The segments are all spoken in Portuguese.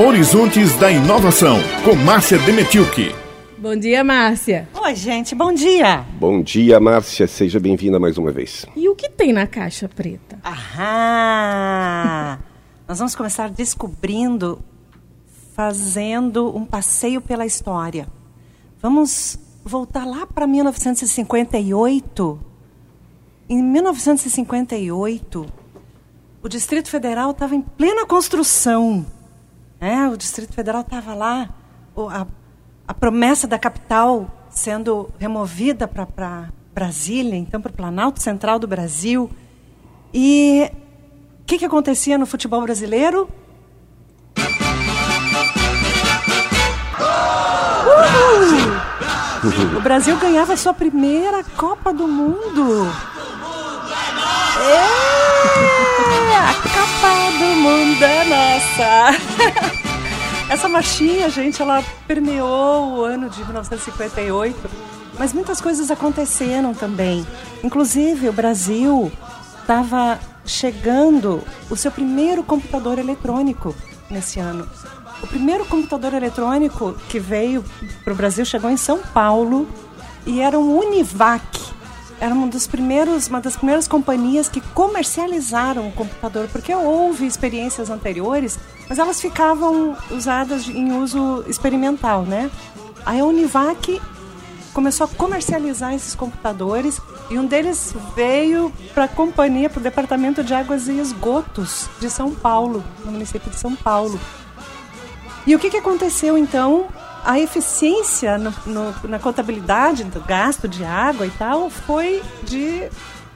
Horizontes da Inovação, com Márcia Demetilke. Bom dia, Márcia. Oi, gente, bom dia. Bom dia, Márcia. Seja bem-vinda mais uma vez. E o que tem na caixa preta? Aham! Nós vamos começar descobrindo, fazendo um passeio pela história. Vamos voltar lá para 1958. Em 1958, o Distrito Federal estava em plena construção. Né? O Distrito Federal estava lá, a, a, promessa da capital sendo removida para Brasília, então para o Planalto Central do Brasil. E o que, que acontecia no futebol brasileiro? O Brasil ganhava a sua primeira Copa do Mundo. Nossa. Essa marchinha, gente, ela permeou o ano de 1958, mas muitas coisas aconteceram também. Inclusive, o Brasil estava chegando o seu primeiro computador eletrônico nesse ano. O primeiro computador eletrônico que veio para o Brasil chegou em São Paulo e era um Univac. Era um dos primeiros, uma das primeiras companhias que comercializaram o computador, porque houve experiências anteriores, mas elas ficavam usadas em uso experimental, né? A Univac começou a comercializar esses computadores e um deles veio para a companhia, para o Departamento de Águas e Esgotos de São Paulo, no município de São Paulo. E o que, que aconteceu então? A eficiência no, no, na contabilidade do gasto de água e tal foi de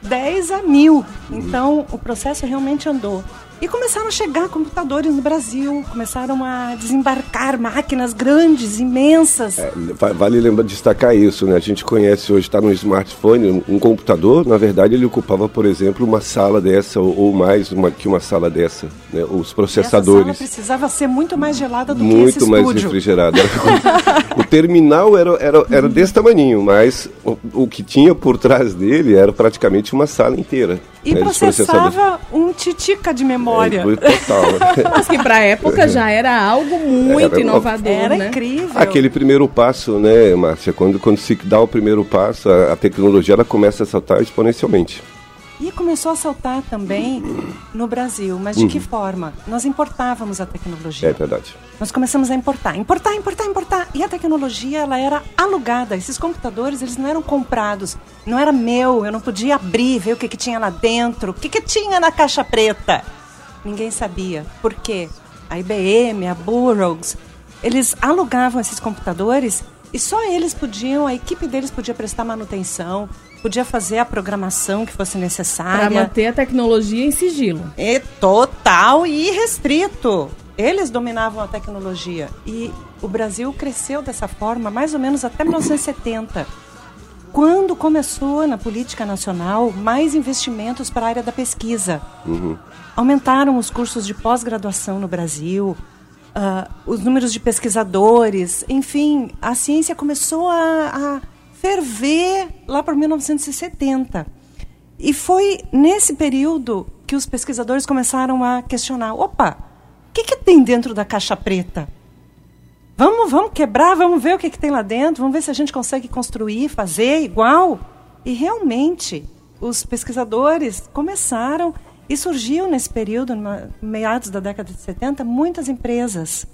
10 a mil. Então o processo realmente andou. E começaram a chegar computadores no Brasil, começaram a desembarcar máquinas grandes, imensas. É, vale lembrar destacar isso, né? A gente conhece hoje, está no smartphone, um computador, na verdade ele ocupava, por exemplo, uma sala dessa ou mais uma, que uma sala dessa, né? Os processadores. Essa sala precisava ser muito mais gelada do muito que esse mais refrigerada. o terminal era, era, era desse tamanho, mas o, o que tinha por trás dele era praticamente uma sala inteira. E né, processava um titica de memória. É, total. Mas que para a época já era algo muito era, inovador, Era né? incrível. Aquele primeiro passo, né, Márcia? Quando, quando se dá o primeiro passo, a, a tecnologia ela começa a saltar exponencialmente. E começou a saltar também no Brasil. Mas de uhum. que forma? Nós importávamos a tecnologia. É verdade. Nós começamos a importar, importar, importar, importar. E a tecnologia, ela era alugada. Esses computadores, eles não eram comprados. Não era meu, eu não podia abrir, ver o que, que tinha lá dentro. O que, que tinha na caixa preta? Ninguém sabia. Por quê? A IBM, a Burroughs, eles alugavam esses computadores e só eles podiam, a equipe deles podia prestar manutenção, podia fazer a programação que fosse necessária. Para manter a tecnologia em sigilo. É total e restrito. Eles dominavam a tecnologia. E o Brasil cresceu dessa forma mais ou menos até 1970. Quando começou na política nacional mais investimentos para a área da pesquisa. Uhum. Aumentaram os cursos de pós-graduação no Brasil, uh, os números de pesquisadores, enfim, a ciência começou a, a ferver lá por 1970. E foi nesse período que os pesquisadores começaram a questionar: opa, o que, que tem dentro da caixa preta? Vamos, vamos quebrar, vamos ver o que, que tem lá dentro, vamos ver se a gente consegue construir, fazer igual. E realmente, os pesquisadores começaram e surgiu nesse período, meados da década de 70, muitas empresas.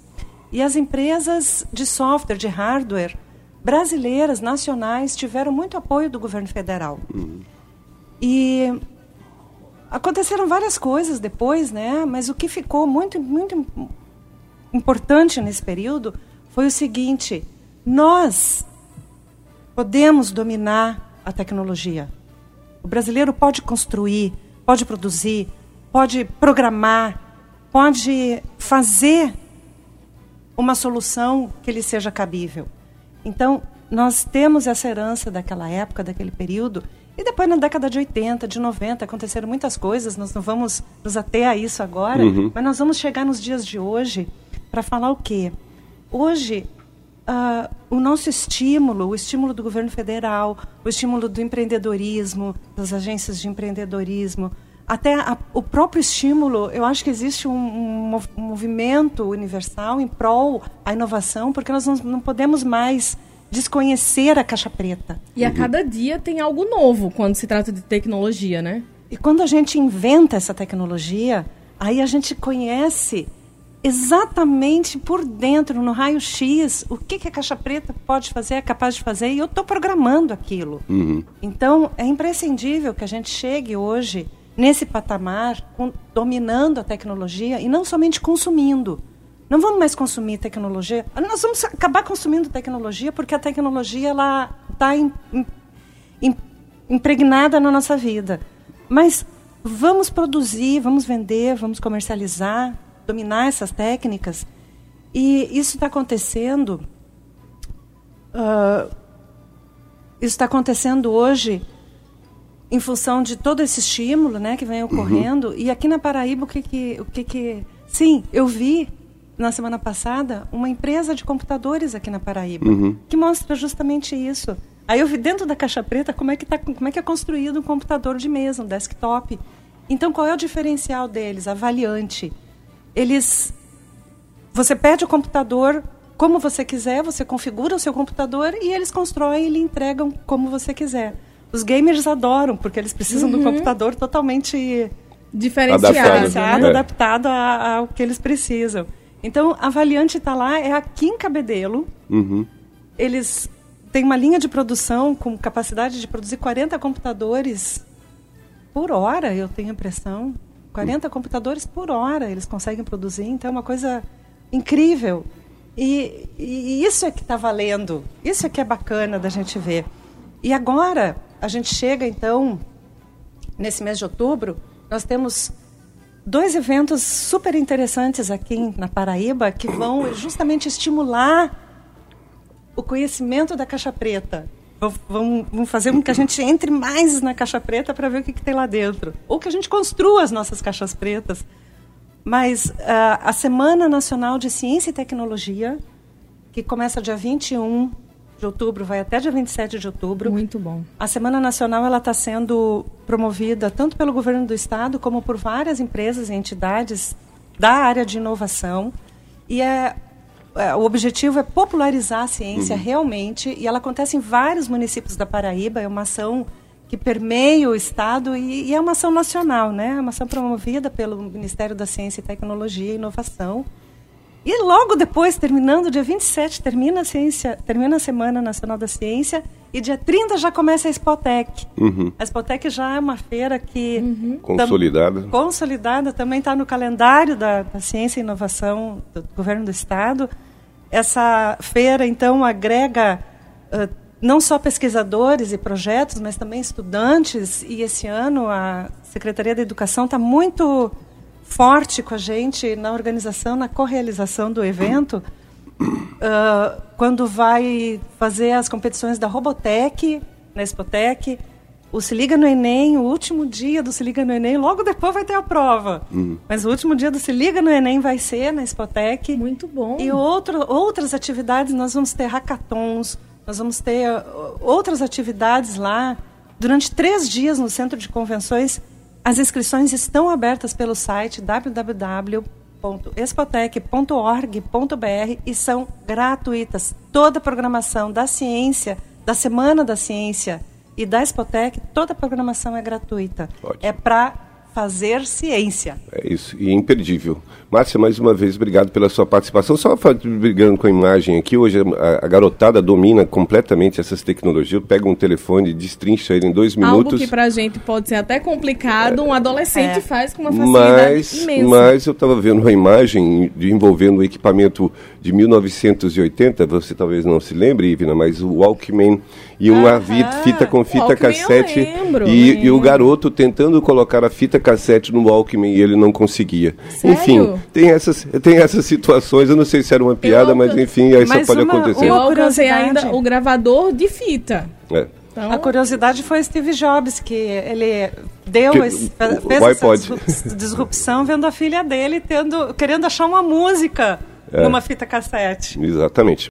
E as empresas de software, de hardware, brasileiras, nacionais, tiveram muito apoio do governo federal. Uhum. E aconteceram várias coisas depois, né? Mas o que ficou muito, muito importante nesse período foi o seguinte: nós podemos dominar a tecnologia. O brasileiro pode construir, pode produzir, pode programar, pode fazer uma solução que lhe seja cabível. Então, nós temos essa herança daquela época, daquele período, e depois na década de 80, de 90, aconteceram muitas coisas, nós não vamos nos ater a isso agora, uhum. mas nós vamos chegar nos dias de hoje para falar o quê? Hoje, uh, o nosso estímulo, o estímulo do governo federal, o estímulo do empreendedorismo, das agências de empreendedorismo, até a, o próprio estímulo, eu acho que existe um, um, movimento universal em prol à inovação, porque nós não, não, podemos mais desconhecer a caixa preta. E a cada dia tem algo novo quando se trata de tecnologia, né? E quando a gente inventa essa tecnologia, aí a gente conhece exatamente por dentro, no raio-x, o que, que, a caixa preta pode fazer, é capaz de fazer, e eu estou programando aquilo. Uhum. Então, é imprescindível que a gente chegue hoje nesse patamar, dominando a tecnologia e não somente consumindo. Não vamos mais consumir tecnologia. Nós vamos acabar consumindo tecnologia porque a tecnologia ela está impregnada na nossa vida. Mas vamos produzir, vamos vender, vamos comercializar, dominar essas técnicas. E isso está acontecendo. Uh, isso está acontecendo hoje em função de todo esse estímulo né, que vem ocorrendo. Uhum. E aqui na Paraíba, o que que, o que que... Sim, eu vi na semana passada uma empresa de computadores aqui na Paraíba uhum. que mostra justamente isso. Aí eu vi dentro da caixa preta como é que tá, como é que é construído um computador de mesa, um desktop. Então qual é o diferencial deles? Avaliante. Eles você pede o computador como você quiser, você configura o seu computador e eles constroem e lhe entregam como você quiser. Os gamers adoram, porque eles precisam uhum. do computador totalmente diferenciado, adaptado, né? adaptado ao que eles precisam. Então, a Valiante está lá, é aqui em Cabedelo. Uhum. Eles têm uma linha de produção com capacidade de produzir 40 computadores por hora, eu tenho a impressão. 40 uhum. computadores por hora eles conseguem produzir, então é uma coisa incrível. E, e isso é que está valendo, isso é que é bacana da gente ver. E agora, a gente chega, então, nesse mês de outubro, nós temos dois eventos super interessantes aqui na Paraíba que vão justamente estimular o conhecimento da caixa preta. Vamos fazer com que a gente entre mais na caixa preta para ver o que, que, tem lá dentro. Ou que a gente construa as nossas caixas pretas. Mas uh, a Semana Nacional de Ciência e Tecnologia, que começa dia 21 de outubro, vai até dia 27 de outubro. Muito bom. A Semana Nacional ela está sendo promovida tanto pelo governo do estado como por várias empresas e entidades da área de inovação. E é o objetivo é popularizar a ciência uhum. realmente. E ela acontece em vários municípios da Paraíba. É uma ação que permeia o estado e, e é uma ação nacional, né? É uma ação promovida pelo Ministério da Ciência e Tecnologia e Inovação. E logo depois, terminando, dia 27, termina a, ciência, termina a Semana Nacional da Ciência e dia 30 já começa a Spotec. Uhum. A Spotec já é uma feira que... Uhum. Consolidada. Tam, consolidada, também está no calendário da, da, Ciência e Inovação do Governo do Estado. Essa feira, então, agrega uh, não só pesquisadores e projetos, mas também estudantes. E esse ano a Secretaria da Educação está muito forte com a gente na organização, na correalização do evento, uh, quando vai fazer as competições da Robotech, na Expotec, o Se Liga no Enem, o último dia do Se Liga no Enem, logo depois vai ter a prova. Uhum. Mas o último dia do Se Liga no Enem vai ser na Expotec. Muito bom. E outro, outras atividades, nós vamos ter hackathons, nós vamos ter uh, outras atividades lá. Durante três dias no Centro de Convenções, as inscrições estão abertas pelo site www.expotec.org.br e são gratuitas. Toda a programação da ciência, da Semana da Ciência e da Expotec, toda a programação é gratuita. Ótimo. É para fazer ciência. É isso, e imperdível. Márcia, mais uma vez, obrigado pela sua participação. Só brigando com a imagem aqui, hoje a, a, garotada domina completamente essas tecnologias, pega um telefone, destrincha ele em dois minutos. Algo que pra gente pode ser até complicado, um adolescente é. faz com uma facilidade mas, imensa. Mas eu estava vendo uma imagem de, envolvendo um equipamento de 1980, você talvez não se lembre, Ivna, mas o Walkman e uma Aham, fita com fita cassete lembro, e, e, o garoto tentando colocar a fita cassete no Walkman e ele não conseguia. Sério? Enfim, tem essas, tem essas situações, eu não sei se era uma piada, mas enfim, isso pode uma, acontecer. Eu alcancei ainda o gravador de fita. É. Então... A curiosidade foi Steve Jobs, que ele deu que, esse, fez essa disrupção vendo a filha dele tendo, querendo achar uma música é. numa fita cassete. Exatamente.